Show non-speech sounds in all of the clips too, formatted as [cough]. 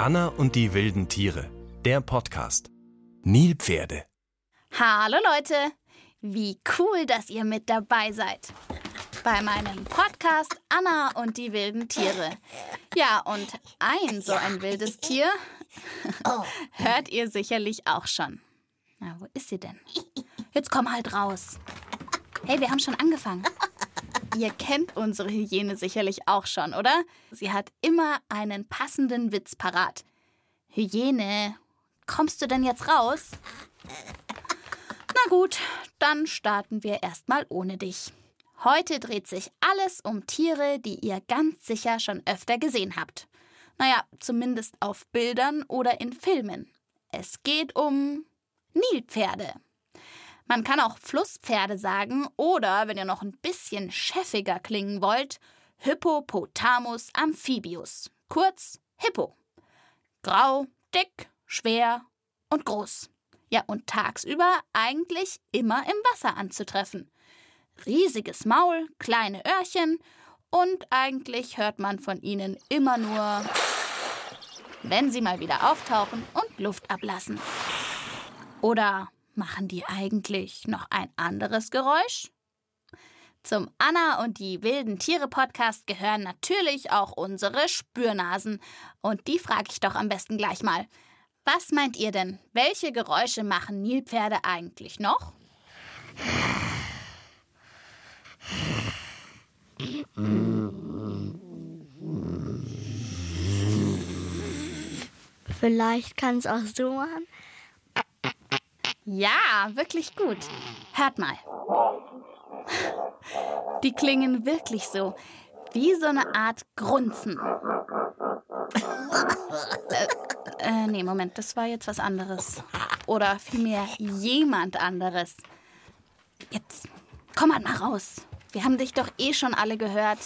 Anna und die wilden Tiere. Der Podcast. Nilpferde. Hallo Leute, wie cool, dass ihr mit dabei seid. Bei meinem Podcast Anna und die wilden Tiere. Ja, und ein so ein wildes Tier hört ihr sicherlich auch schon. Na, wo ist sie denn? Jetzt komm halt raus. Hey, wir haben schon angefangen. Ihr kennt unsere Hyäne sicherlich auch schon, oder? Sie hat immer einen passenden Witz parat. Hyäne, kommst du denn jetzt raus? Na gut, dann starten wir erstmal ohne dich. Heute dreht sich alles um Tiere, die ihr ganz sicher schon öfter gesehen habt. Naja, zumindest auf Bildern oder in Filmen. Es geht um Nilpferde. Man kann auch Flusspferde sagen oder, wenn ihr noch ein bisschen chefiger klingen wollt, Hippopotamus amphibius. Kurz Hippo. Grau, dick, schwer und groß. Ja, und tagsüber eigentlich immer im Wasser anzutreffen. Riesiges Maul, kleine Öhrchen und eigentlich hört man von ihnen immer nur, wenn sie mal wieder auftauchen und Luft ablassen. Oder Machen die eigentlich noch ein anderes Geräusch? Zum Anna und die wilden Tiere Podcast gehören natürlich auch unsere Spürnasen. Und die frage ich doch am besten gleich mal. Was meint ihr denn? Welche Geräusche machen Nilpferde eigentlich noch? Vielleicht kann es auch so machen. Ja, wirklich gut. Hört mal. Die klingen wirklich so. Wie so eine Art Grunzen. [laughs] äh, nee, Moment, das war jetzt was anderes. Oder vielmehr jemand anderes. Jetzt, komm mal raus. Wir haben dich doch eh schon alle gehört.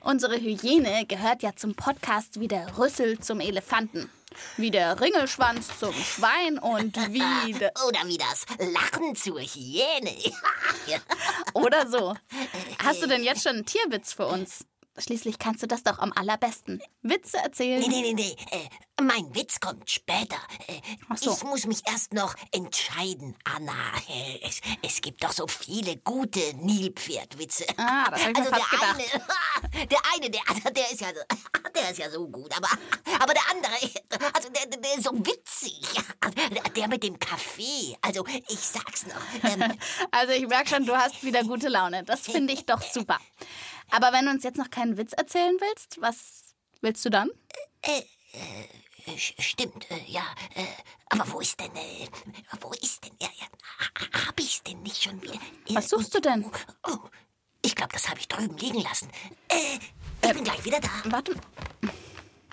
Unsere Hyäne gehört ja zum Podcast wie der Rüssel zum Elefanten. Wie der Ringelschwanz zum Schwein und wie. [laughs] Oder wie das Lachen zur Hyäne. [laughs] Oder so. Hast du denn jetzt schon einen Tierwitz für uns? Schließlich kannst du das doch am allerbesten. Witze erzählen. Nee, nee, nee, nee. Äh, mein Witz kommt später. Äh, so. Ich muss mich erst noch entscheiden, Anna. Äh, es, es gibt doch so viele gute Nilpferdwitze. Ah, das hab ich also mir fast der gedacht. Eine, [laughs] der eine, der, der ist ja, [laughs] der ist ja so gut, aber, aber der andere, [laughs] also der, der ist so witzig. Der mit dem Kaffee. Also ich sag's noch. Ähm, also ich merke schon, du hast wieder gute Laune. Das finde ich doch super. Aber wenn du uns jetzt noch keinen Witz erzählen willst, was willst du dann? Äh, äh, stimmt, äh, ja. Äh, aber wo ist denn, äh, wo ist denn, ja, ja, hab ich's denn nicht schon wieder? Äh, was suchst du denn? Oh, oh ich glaube, das habe ich drüben liegen lassen. Äh, ich bin gleich wieder da. Warte.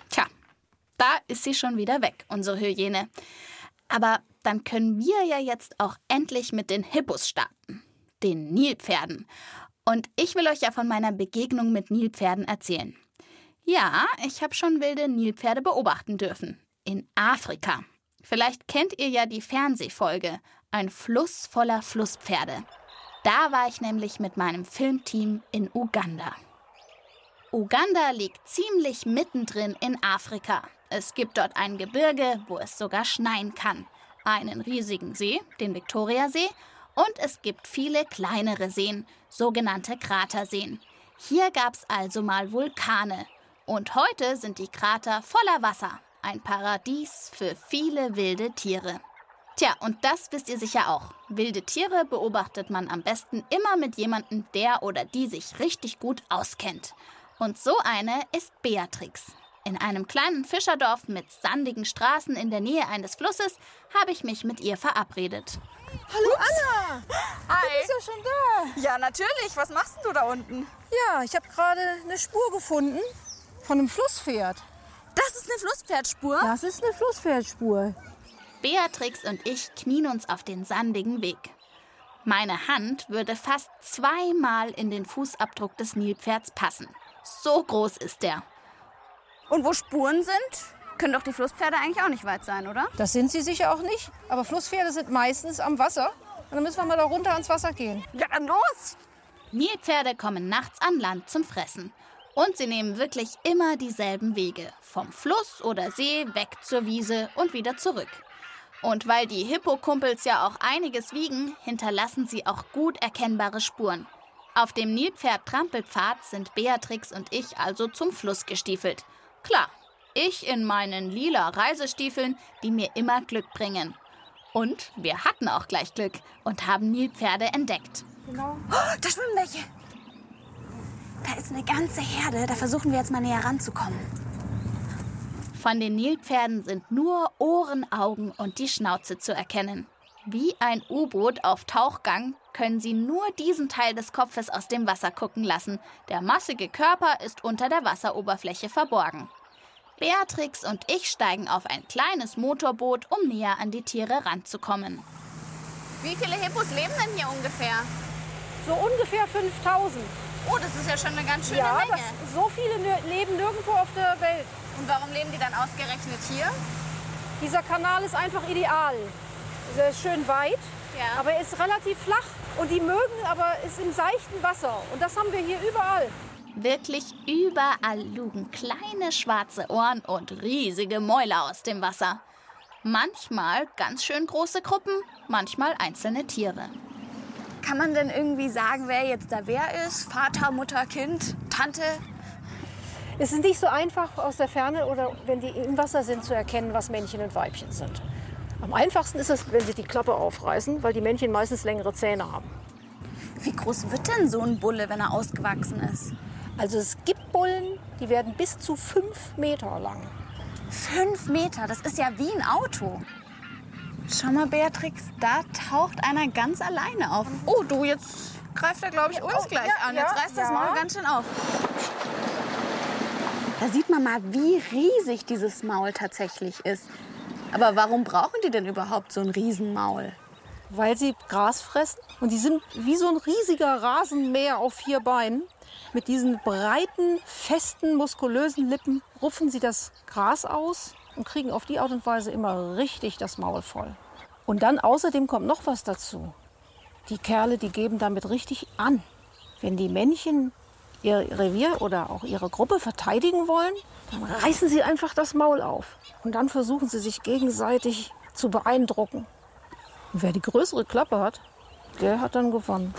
Tja, da ist sie schon wieder weg, unsere Hyäne. Aber dann können wir ja jetzt auch endlich mit den Hippos starten. Den Nilpferden. Und ich will euch ja von meiner Begegnung mit Nilpferden erzählen. Ja, ich habe schon wilde Nilpferde beobachten dürfen. In Afrika. Vielleicht kennt ihr ja die Fernsehfolge Ein Fluss voller Flusspferde. Da war ich nämlich mit meinem Filmteam in Uganda. Uganda liegt ziemlich mittendrin in Afrika. Es gibt dort ein Gebirge, wo es sogar schneien kann. Einen riesigen See, den Viktoriasee, und es gibt viele kleinere Seen, sogenannte Kraterseen. Hier gab's also mal Vulkane. Und heute sind die Krater voller Wasser. Ein Paradies für viele wilde Tiere. Tja, und das wisst ihr sicher auch. Wilde Tiere beobachtet man am besten immer mit jemandem, der oder die sich richtig gut auskennt. Und so eine ist Beatrix. In einem kleinen Fischerdorf mit sandigen Straßen in der Nähe eines Flusses habe ich mich mit ihr verabredet. Hallo Anna! Hi! Du bist ja schon da. Ja, natürlich. Was machst du da unten? Ja, ich habe gerade eine Spur gefunden von einem Flusspferd. Das ist eine Flusspferdspur? Das ist eine Flusspferdspur. Beatrix und ich knien uns auf den sandigen Weg. Meine Hand würde fast zweimal in den Fußabdruck des Nilpferds passen. So groß ist der. Und wo Spuren sind, können doch die Flusspferde eigentlich auch nicht weit sein, oder? Das sind sie sicher auch nicht. Aber Flusspferde sind meistens am Wasser. Und dann müssen wir mal da runter ans Wasser gehen. Ja, dann los! Nilpferde kommen nachts an Land zum Fressen. Und sie nehmen wirklich immer dieselben Wege. Vom Fluss oder See weg zur Wiese und wieder zurück. Und weil die Hippokumpels ja auch einiges wiegen, hinterlassen sie auch gut erkennbare Spuren. Auf dem Nilpferd-Trampelpfad sind Beatrix und ich also zum Fluss gestiefelt. Klar, ich in meinen lila Reisestiefeln, die mir immer Glück bringen. Und wir hatten auch gleich Glück und haben Nilpferde entdeckt. Oh, da schwimmen welche. Da ist eine ganze Herde. Da versuchen wir jetzt mal näher ranzukommen. Von den Nilpferden sind nur Ohren, Augen und die Schnauze zu erkennen. Wie ein U-Boot auf Tauchgang können sie nur diesen Teil des Kopfes aus dem Wasser gucken lassen. Der massige Körper ist unter der Wasseroberfläche verborgen. Beatrix und ich steigen auf ein kleines Motorboot, um näher an die Tiere ranzukommen. Wie viele Hippos leben denn hier ungefähr? So ungefähr 5000. Oh, das ist ja schon eine ganz schöne Ja, Menge. das, so viele leben nirgendwo auf der Welt. Und warum leben die dann ausgerechnet hier? Dieser Kanal ist einfach ideal. Er ist schön weit, Ja. aber er ist relativ flach. Und die mögen aber ist im seichten Wasser. Und das haben wir hier überall. Wirklich überall lugen kleine schwarze Ohren und riesige Mäuler aus dem Wasser. Manchmal ganz schön große Gruppen, manchmal einzelne Tiere. Kann man denn irgendwie sagen, wer jetzt da wer ist? Vater, Mutter, Kind, Tante? Es ist nicht so einfach aus der Ferne oder wenn die im Wasser sind zu erkennen, was Männchen und Weibchen sind. Am einfachsten ist es, wenn sie die Klappe aufreißen, weil die Männchen meistens längere Zähne haben. Wie groß wird denn so ein Bulle, wenn er ausgewachsen ist? Also es gibt Bullen, die werden bis zu fünf Meter lang. Fünf Meter, das ist ja wie ein Auto. Schau mal, Beatrix, da taucht einer ganz alleine auf. Oh, du, jetzt greift er, glaube ich, uns oh, gleich ja, an. Jetzt ja, reißt das ja. Maul ganz schön auf. Da sieht man mal, wie riesig dieses Maul tatsächlich ist. Aber warum brauchen die denn überhaupt so ein Riesenmaul? Weil sie Gras fressen und die sind wie so ein riesiger Rasenmäher auf vier Beinen. Mit diesen breiten, festen, muskulösen Lippen rupfen sie das Gras aus und kriegen auf die Art und Weise immer richtig das Maul voll. Und dann außerdem kommt noch was dazu. Die Kerle, die geben damit richtig an. Wenn die Männchen ihr Revier oder auch ihre Gruppe verteidigen wollen, dann reißen sie einfach das Maul auf. Und dann versuchen sie sich gegenseitig zu beeindrucken. Und wer die größere Klappe hat, der hat dann gewonnen.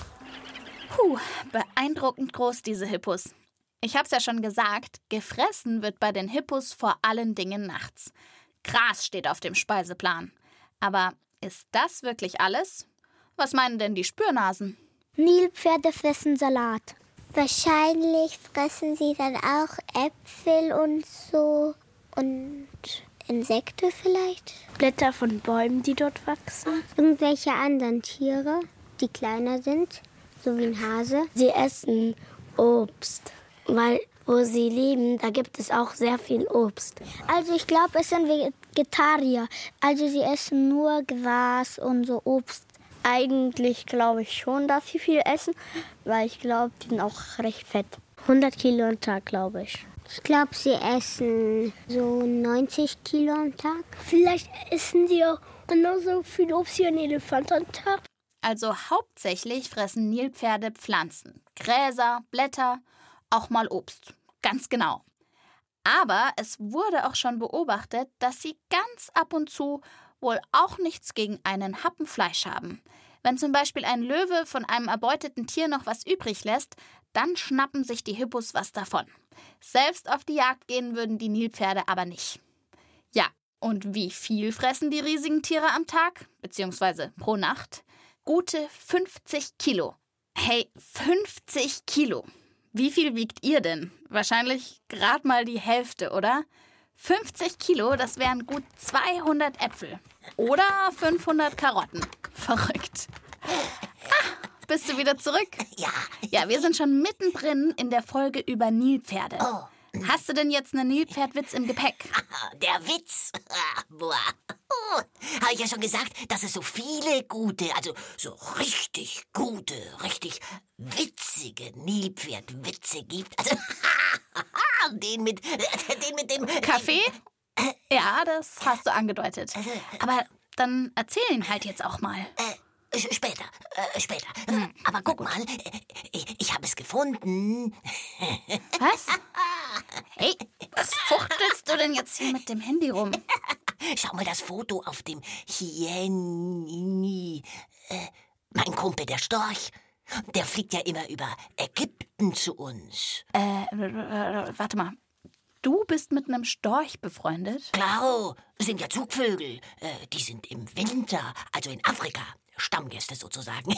Puh, beeindruckend groß diese Hippos. Ich hab's ja schon gesagt, gefressen wird bei den Hippos vor allen Dingen nachts. Gras steht auf dem Speiseplan. Aber ist das wirklich alles? Was meinen denn die Spürnasen? Nilpferde fressen Salat. Wahrscheinlich fressen sie dann auch Äpfel und so und Insekten vielleicht. Blätter von Bäumen, die dort wachsen. Irgendwelche anderen Tiere, die kleiner sind, so wie ein Hase. Sie essen Obst, weil wo sie leben, da gibt es auch sehr viel Obst. Also ich glaube, es sind Vegetarier. Also sie essen nur Gras und so Obst. Eigentlich glaube ich schon, dass sie viel essen, weil ich glaube, die sind auch recht fett. 100 Kilo am Tag, glaube ich. Ich glaube, sie essen so 90 Kilo am Tag. Vielleicht essen sie auch genauso viel Obst wie ein Elefant am Tag. Also hauptsächlich fressen Nilpferde Pflanzen, Gräser, Blätter, auch mal Obst. Ganz genau. Aber es wurde auch schon beobachtet, dass sie ganz ab und zu wohl auch nichts gegen einen Happen Fleisch haben. Wenn zum Beispiel ein Löwe von einem erbeuteten Tier noch was übrig lässt, dann schnappen sich die Hippos was davon. Selbst auf die Jagd gehen würden die Nilpferde aber nicht. Ja, und wie viel fressen die riesigen Tiere am Tag, beziehungsweise pro Nacht? Gute 50 Kilo. Hey, 50 Kilo. Wie viel wiegt ihr denn? Wahrscheinlich gerade mal die Hälfte, oder? 50 Kilo, das wären gut 200 Äpfel. Oder 500 Karotten. Verrückt. Ah, bist du wieder zurück? Ja, Ja, wir sind schon mittendrin in der Folge über Nilpferde. Hast du denn jetzt einen Nilpferdwitz im Gepäck? der Witz. Ah, Boah. Oh, Habe ich ja schon gesagt, dass es so viele gute, also so richtig gute, richtig witzige Nilpferdwitze gibt. Also, [laughs] den mit, [laughs] den mit dem... Kaffee? Ja, das hast du angedeutet. Aber dann erzähl ihn halt jetzt auch mal. Äh, später, äh, später. Hm. Aber guck mal, äh, ich, ich habe es gefunden. [laughs] Was? Hey, was fuchtelst du denn jetzt hier mit dem Handy rum? Schau mal das Foto auf dem Hieni. Äh, mein Kumpel, der Storch. Der fliegt ja immer über Ägypten zu uns. Äh, warte mal. Du bist mit einem Storch befreundet? Klar, sind ja Zugvögel. Äh, die sind im Winter, also in Afrika. Stammgäste sozusagen. [laughs]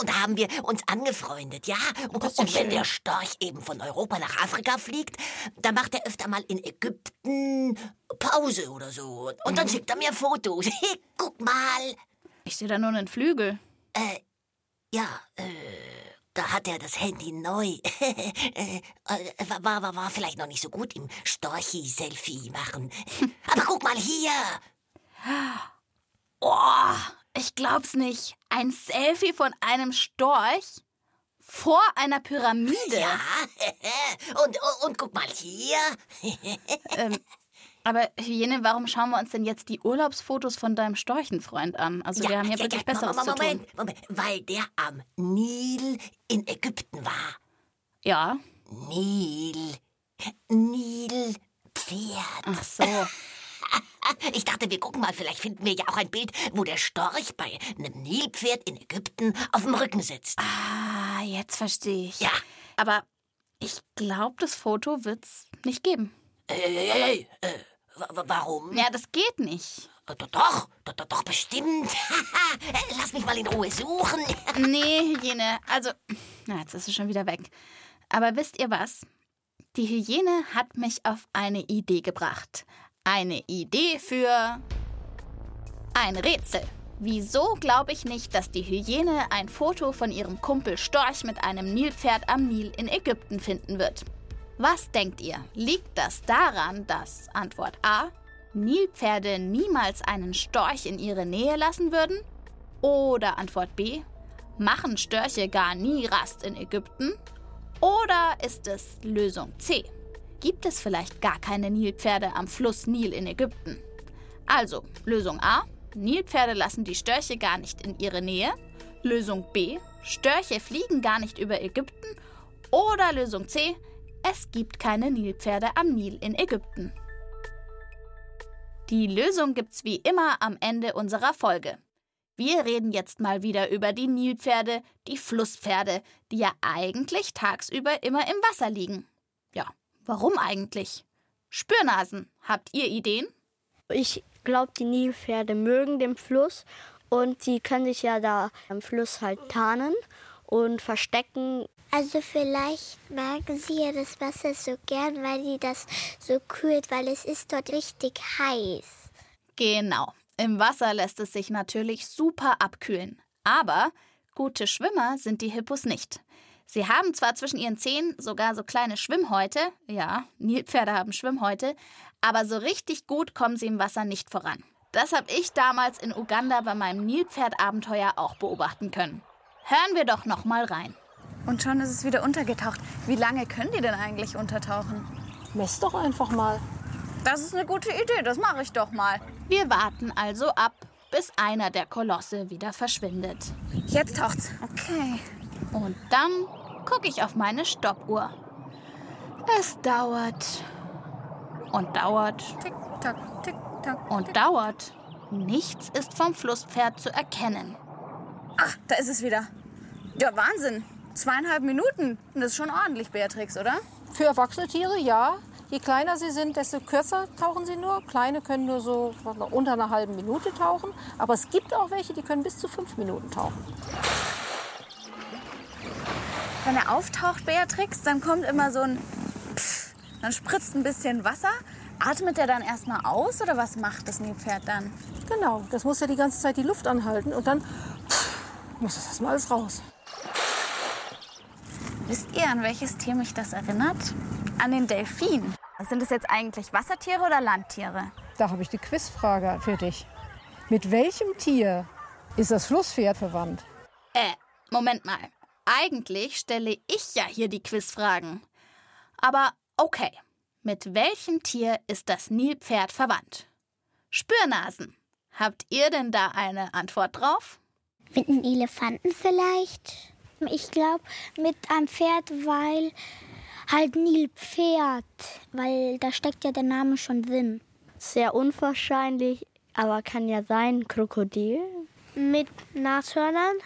und da haben wir uns angefreundet, ja. Und, und wenn schön. der Storch eben von Europa nach Afrika fliegt, dann macht er öfter mal in Ägypten Pause oder so. Und dann mhm. schickt er mir Fotos. [laughs] Guck mal. Ich sehe da nur einen Flügel. Äh, ja, äh, da hat er das Handy neu. [laughs] äh, war, war, war vielleicht noch nicht so gut im Storchi-Selfie machen. [laughs] Aber guck mal hier. Oh, ich glaub's nicht. Ein Selfie von einem Storch? Vor einer Pyramide? Ja, und, [laughs] und, und guck mal hier. ähm, aber Hyäne, warum schauen wir uns denn jetzt die Urlaubsfotos von deinem Storchenfreund an? Also ja, wir haben ja, ja wirklich ja, Besseres Moment, zu tun. Moment, Moment, weil der am Nil in Ägypten war. Ja. Nil. Nilpferd. Ach so. [laughs] Ich dachte, wir gucken mal, vielleicht finden wir ja auch ein Bild, wo der Storch bei einem Nilpferd in Ägypten auf dem Rücken sitzt. Ah, jetzt verstehe ich. Ja. Aber ich glaube, das Foto wird's nicht geben. Hey, hey, äh, warum? Ja, das geht nicht. Äh, doch, doch, doch, doch bestimmt. [laughs] Lass mich mal in Ruhe suchen. [laughs] nee, Hyäne, also, na, jetzt ist sie schon wieder weg. Aber wisst ihr was? Die Hyäne hat mich auf eine Idee gebracht. Eine Idee für ein Rätsel. Wieso glaube ich nicht, dass die Hyäne ein Foto von ihrem Kumpel Storch mit einem Nilpferd am Nil in Ägypten finden wird? Was denkt ihr? Liegt das daran, dass Antwort A Nilpferde niemals einen Storch in ihre Nähe lassen würden? Oder Antwort B machen Störche gar nie Rast in Ägypten? Oder ist es Lösung C? gibt es vielleicht gar keine Nilpferde am Fluss Nil in Ägypten. Also, Lösung A, Nilpferde lassen die Störche gar nicht in ihre Nähe. Lösung B, Störche fliegen gar nicht über Ägypten. Oder Lösung C, es gibt keine Nilpferde am Nil in Ägypten. Die Lösung gibt's wie immer am Ende unserer Folge. Wir reden jetzt mal wieder über die Nilpferde, die Flusspferde, die ja eigentlich tagsüber immer im Wasser liegen. Ja, Warum eigentlich? Spürnasen, habt ihr Ideen? Ich glaube, die Nilpferde mögen den Fluss und sie können sich ja da am Fluss halt tarnen und verstecken. Also vielleicht mögen sie ja das Wasser so gern, weil sie das so kühlt, weil es ist dort richtig heiß. Genau. Im Wasser lässt es sich natürlich super abkühlen. Aber gute Schwimmer sind die Hippos nicht. Sie haben zwar zwischen ihren Zähnen sogar so kleine Schwimmhäute, ja, Nilpferde haben Schwimmhäute, aber so richtig gut kommen sie im Wasser nicht voran. Das habe ich damals in Uganda bei meinem Nilpferdabenteuer auch beobachten können. Hören wir doch noch mal rein. Und schon ist es wieder untergetaucht. Wie lange können die denn eigentlich untertauchen? Mess doch einfach mal. Das ist eine gute Idee, das mache ich doch mal. Wir warten also ab, bis einer der Kolosse wieder verschwindet. Jetzt taucht's. Okay. Und dann gucke ich auf meine Stoppuhr. Es dauert und dauert. Tick, tack, tick, tack. Und tick. dauert. Nichts ist vom Flusspferd zu erkennen. Ach, da ist es wieder. Ja, Wahnsinn. Zweieinhalb Minuten. Das ist schon ordentlich, Beatrix, oder? Für erwachsene Tiere, ja. Je kleiner sie sind, desto kürzer tauchen sie nur. Kleine können nur so unter einer halben Minute tauchen. Aber es gibt auch welche, die können bis zu fünf Minuten tauchen. Wenn er auftaucht, Beatrix, dann kommt immer so ein Pff, dann spritzt ein bisschen Wasser. Atmet er dann erstmal aus oder was macht das Nilpferd dann? Genau, das muss ja die ganze Zeit die Luft anhalten und dann pff, muss das erstmal alles raus. Wisst ihr, an welches Tier mich das erinnert? An den Delfin. Sind es jetzt eigentlich Wassertiere oder Landtiere? Da habe ich die Quizfrage für dich. Mit welchem Tier ist das Flusspferd verwandt? Äh, Moment mal. Eigentlich stelle ich ja hier die Quizfragen. Aber okay, mit welchem Tier ist das Nilpferd verwandt? Spürnasen. Habt ihr denn da eine Antwort drauf? Mit einem Elefanten vielleicht? Ich glaube mit einem Pferd, weil halt Nilpferd, weil da steckt ja der Name schon drin. Sehr unwahrscheinlich, aber kann ja sein, Krokodil. Mit Nashörnern?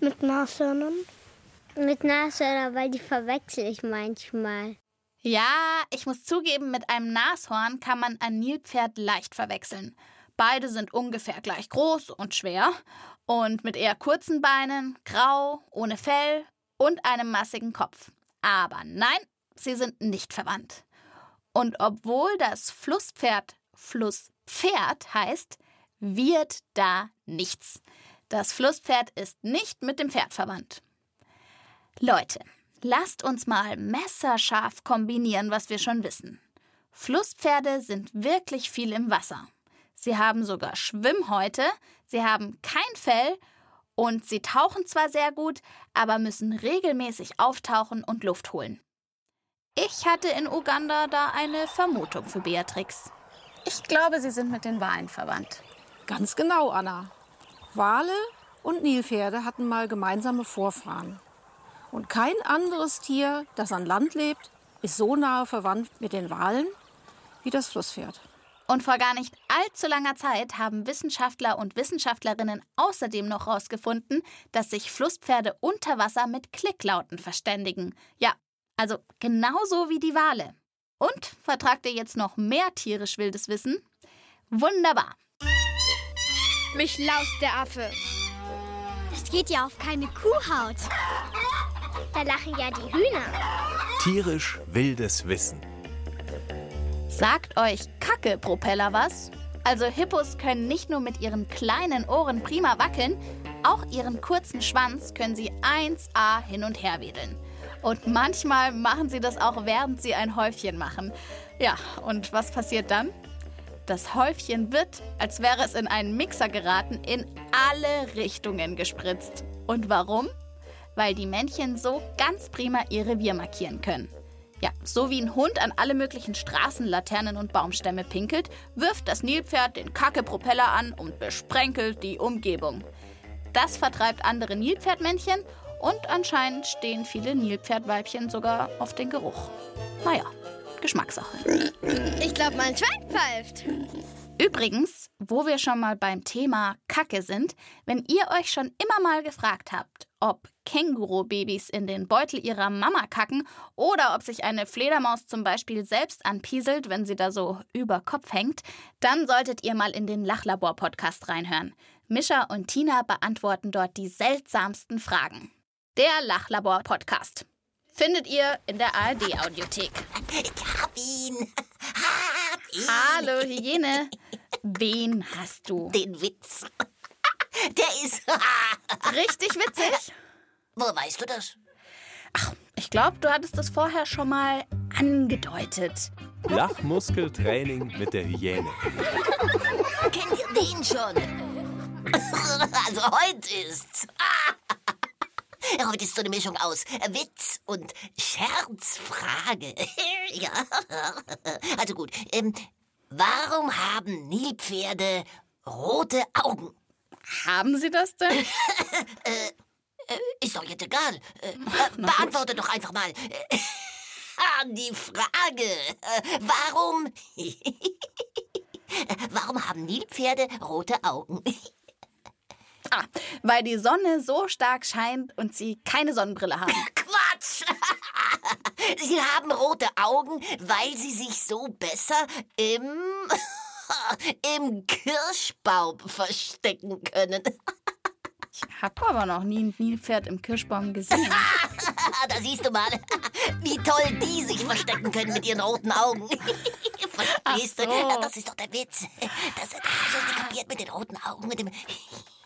Mit Nashörnern? Mit Nashörnern, weil die verwechsel ich manchmal. Ja, ich muss zugeben, mit einem Nashorn kann man ein Nilpferd leicht verwechseln. Beide sind ungefähr gleich groß und schwer und mit eher kurzen Beinen, grau, ohne Fell und einem massigen Kopf. Aber nein, sie sind nicht verwandt. Und obwohl das Flusspferd Flusspferd heißt, wird da nichts. Das Flusspferd ist nicht mit dem Pferd verwandt. Leute, lasst uns mal messerscharf kombinieren, was wir schon wissen. Flusspferde sind wirklich viel im Wasser. Sie haben sogar Schwimmhäute, sie haben kein Fell und sie tauchen zwar sehr gut, aber müssen regelmäßig auftauchen und Luft holen. Ich hatte in Uganda da eine Vermutung für Beatrix. Ich glaube, sie sind mit den Walen verwandt. Ganz genau, Anna. Wale und Nilpferde hatten mal gemeinsame Vorfahren. Und kein anderes Tier, das an Land lebt, ist so nahe verwandt mit den Walen wie das Flusspferd. Und vor gar nicht allzu langer Zeit haben Wissenschaftler und Wissenschaftlerinnen außerdem noch herausgefunden, dass sich Flusspferde unter Wasser mit Klicklauten verständigen. Ja, also genauso wie die Wale. Und vertragt ihr jetzt noch mehr tierisch wildes Wissen? Wunderbar. Mich laust der Affe. Das geht ja auf keine Kuhhaut. Da lachen ja die Hühner. Tierisch wildes Wissen. Sagt euch Kacke-Propeller was? Also Hippos können nicht nur mit ihren kleinen Ohren prima wackeln, auch ihren kurzen Schwanz können sie 1A hin und her wedeln. Und manchmal machen sie das auch, während sie ein Häufchen machen. Ja, und was passiert dann? Das Häufchen wird, als wäre es in einen Mixer geraten, in alle Richtungen gespritzt. Und warum? Weil die Männchen so ganz prima ihr Revier markieren können. Ja, so wie ein Hund an alle möglichen Straßenlaternen und Baumstämme pinkelt, wirft das Nilpferd den Kacke-Propeller an und besprenkelt die Umgebung. Das vertreibt andere Nilpferdmännchen und anscheinend stehen viele Nilpferdweibchen sogar auf den Geruch. Naja, Geschmackssache. Ich glaube, mein Schwein pfeift. Übrigens, wo wir schon mal beim Thema Kacke sind, wenn ihr euch schon immer mal gefragt habt, ob Kängurubabys in den Beutel ihrer Mama kacken oder ob sich eine Fledermaus zum Beispiel selbst anpieselt, wenn sie da so über Kopf hängt, dann solltet ihr mal in den Lachlabor-Podcast reinhören. Mischa und Tina beantworten dort die seltsamsten Fragen. Der Lachlabor-Podcast. Findet ihr in der ARD-Audiothek. Ich hab ihn. Hab ihn. Hallo, Hygiene. Wen hast du? Den Witz. Der ist. [laughs] Richtig witzig. Woher weißt du das? Ich glaube, du hattest das vorher schon mal angedeutet. Lachmuskeltraining mit der Hyäne. Kennt ihr den schon? Also heute ist's. [laughs] Heute ist so eine Mischung aus Witz und Scherzfrage. [laughs] ja. Also gut. Ähm, warum haben Nilpferde rote Augen? Haben sie das denn? [laughs] Ist doch jetzt egal. Äh, [laughs] äh, beantworte doch einfach mal äh, [laughs] die Frage. Äh, warum? [laughs] warum haben Nilpferde rote Augen? Ah, weil die Sonne so stark scheint und sie keine Sonnenbrille haben. Quatsch! Sie haben rote Augen, weil sie sich so besser im im Kirschbaum verstecken können. Hab aber noch nie ein Nilpferd im Kirschbaum gesehen. [laughs] da siehst du mal, [laughs] wie toll die sich verstecken können mit ihren roten Augen. [laughs] Verstehst du? So. Das ist doch der Witz. Das, du nicht kapiert mit den roten Augen, mit dem.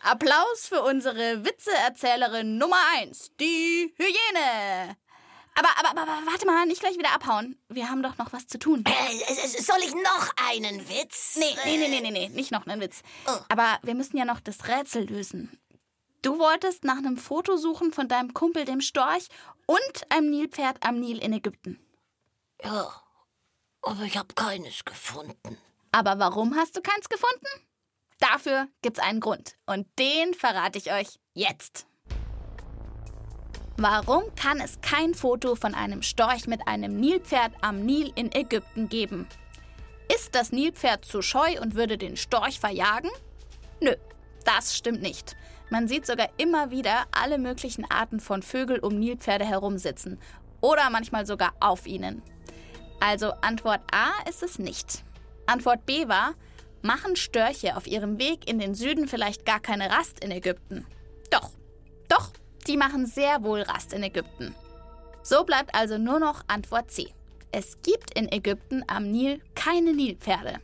Applaus für unsere Witzeerzählerin Nummer 1, die Hyäne. Aber, aber, aber, aber warte mal, nicht gleich wieder abhauen. Wir haben doch noch was zu tun. Äh, soll ich noch einen Witz? Nee, nee, nee, nee, nee, nee, nicht noch einen Witz. Oh. Aber wir müssen ja noch das Rätsel lösen. Du wolltest nach einem Foto suchen von deinem Kumpel, dem Storch, und einem Nilpferd am Nil in Ägypten. Ja, aber ich habe keines gefunden. Aber warum hast du keins gefunden? Dafür gibt's einen Grund. Und den verrate ich euch jetzt. Warum kann es kein Foto von einem Storch mit einem Nilpferd am Nil in Ägypten geben? Ist das Nilpferd zu scheu und würde den Storch verjagen? Nö, das stimmt nicht. Man sieht sogar immer wieder alle möglichen Arten von Vögel um Nilpferde herumsitzen oder manchmal sogar auf ihnen. Also Antwort A ist es nicht. Antwort B war, machen Störche auf ihrem Weg in den Süden vielleicht gar keine Rast in Ägypten? Doch, doch, die machen sehr wohl Rast in Ägypten. So bleibt also nur noch Antwort C. Es gibt in Ägypten am Nil keine Nilpferde.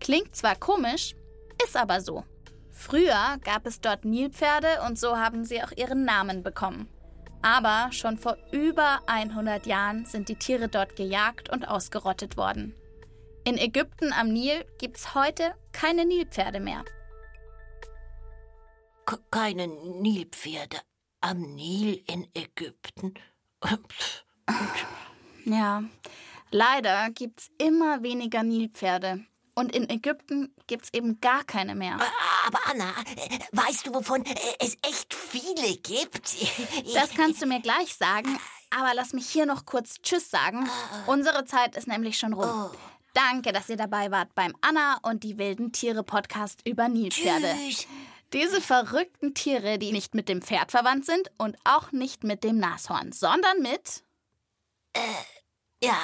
Klingt zwar komisch, ist aber so. Früher gab es dort Nilpferde und so haben sie auch ihren Namen bekommen. Aber schon vor über 100 Jahren sind die Tiere dort gejagt und ausgerottet worden. In Ägypten am Nil gibt es heute keine Nilpferde mehr. keine Nilpferde am Nil in Ägypten. Ja, leider gibt es immer weniger Nilpferde. Und in Ägypten gibt es eben gar keine mehr. Aber Anna, weißt du, wovon es echt viele gibt? [laughs] Das kannst du mir gleich sagen. Aber lass mich hier noch kurz Tschüss sagen. Unsere Zeit ist nämlich schon rum. Oh. Danke, dass ihr dabei wart beim Anna und die wilden Tiere Podcast über Nilpferde. Tschüss. Diese verrückten Tiere, die nicht mit dem Pferd verwandt sind und auch nicht mit dem Nashorn, sondern mit. Äh, ja.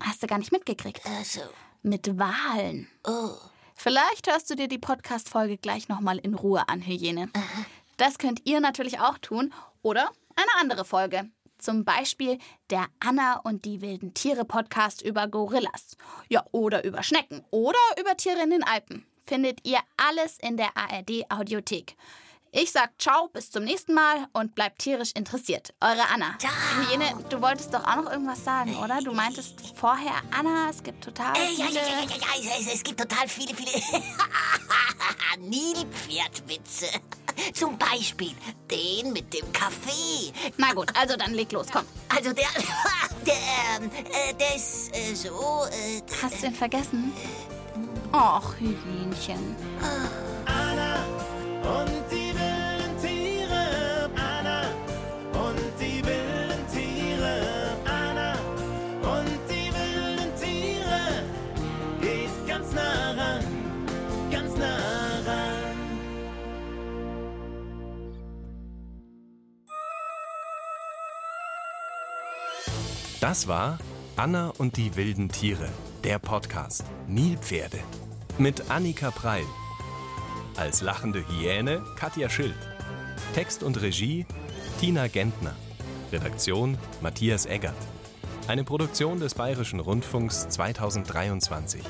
Hast du gar nicht mitgekriegt? Also. Mit Wahlen. Oh. Vielleicht hörst du dir die Podcast-Folge gleich nochmal in Ruhe an, Hygiene. Das könnt ihr natürlich auch tun oder eine andere Folge. Zum Beispiel der Anna und die wilden Tiere Podcast über Gorillas. Ja, oder über Schnecken oder über Tiere in den Alpen findet ihr alles in der ARD Audiothek. Ich sag ciao, bis zum nächsten Mal und bleibt tierisch interessiert. Eure Anna. Ciao. Jene, du wolltest doch auch noch irgendwas sagen, oder? Du meintest vorher, Anna, es gibt total äh, viele... Ja, ja, ja, ja, ja, es, es gibt total viele, viele [laughs] Nilpferdwitze. Zum Beispiel den mit dem Kaffee. Na gut, also dann leg los, komm. Also der, [laughs] der, ähm, äh, der ist äh, so... Äh, Hast du ihn vergessen? Och, Hühnchen. Anna und die Das war Anna und die wilden Tiere, der Podcast Nilpferde mit Annika Preil. Als lachende Hyäne Katja Schild. Text und Regie Tina Gentner. Redaktion Matthias Eggert. Eine Produktion des Bayerischen Rundfunks 2023.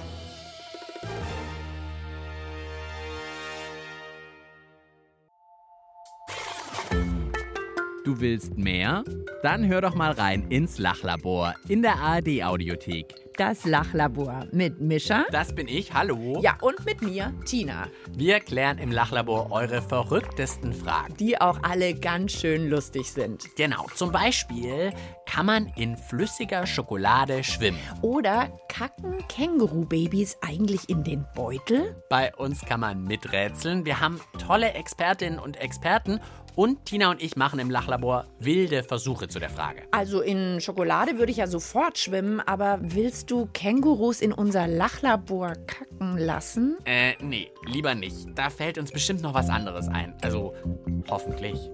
Du willst mehr? Dann hör doch mal rein ins Lachlabor in der ARD Audiothek. Das Lachlabor mit Mischa. Das bin ich, hallo. Ja, und mit mir, Tina. Wir klären im Lachlabor eure verrücktesten Fragen. Die auch alle ganz schön lustig sind. Genau, zum Beispiel, kann man in flüssiger Schokolade schwimmen? Oder kacken Kängurubabys eigentlich in den Beutel? Bei uns kann man miträtseln. Wir haben tolle Expertinnen und Experten und Tina und ich machen im Lachlabor wilde Versuche zu der Frage. Also in Schokolade würde ich ja sofort schwimmen, aber willst du Kängurus in unser Lachlabor kacken lassen? Äh, nee, lieber nicht. Da fällt uns bestimmt noch was anderes ein. Also, hoffentlich.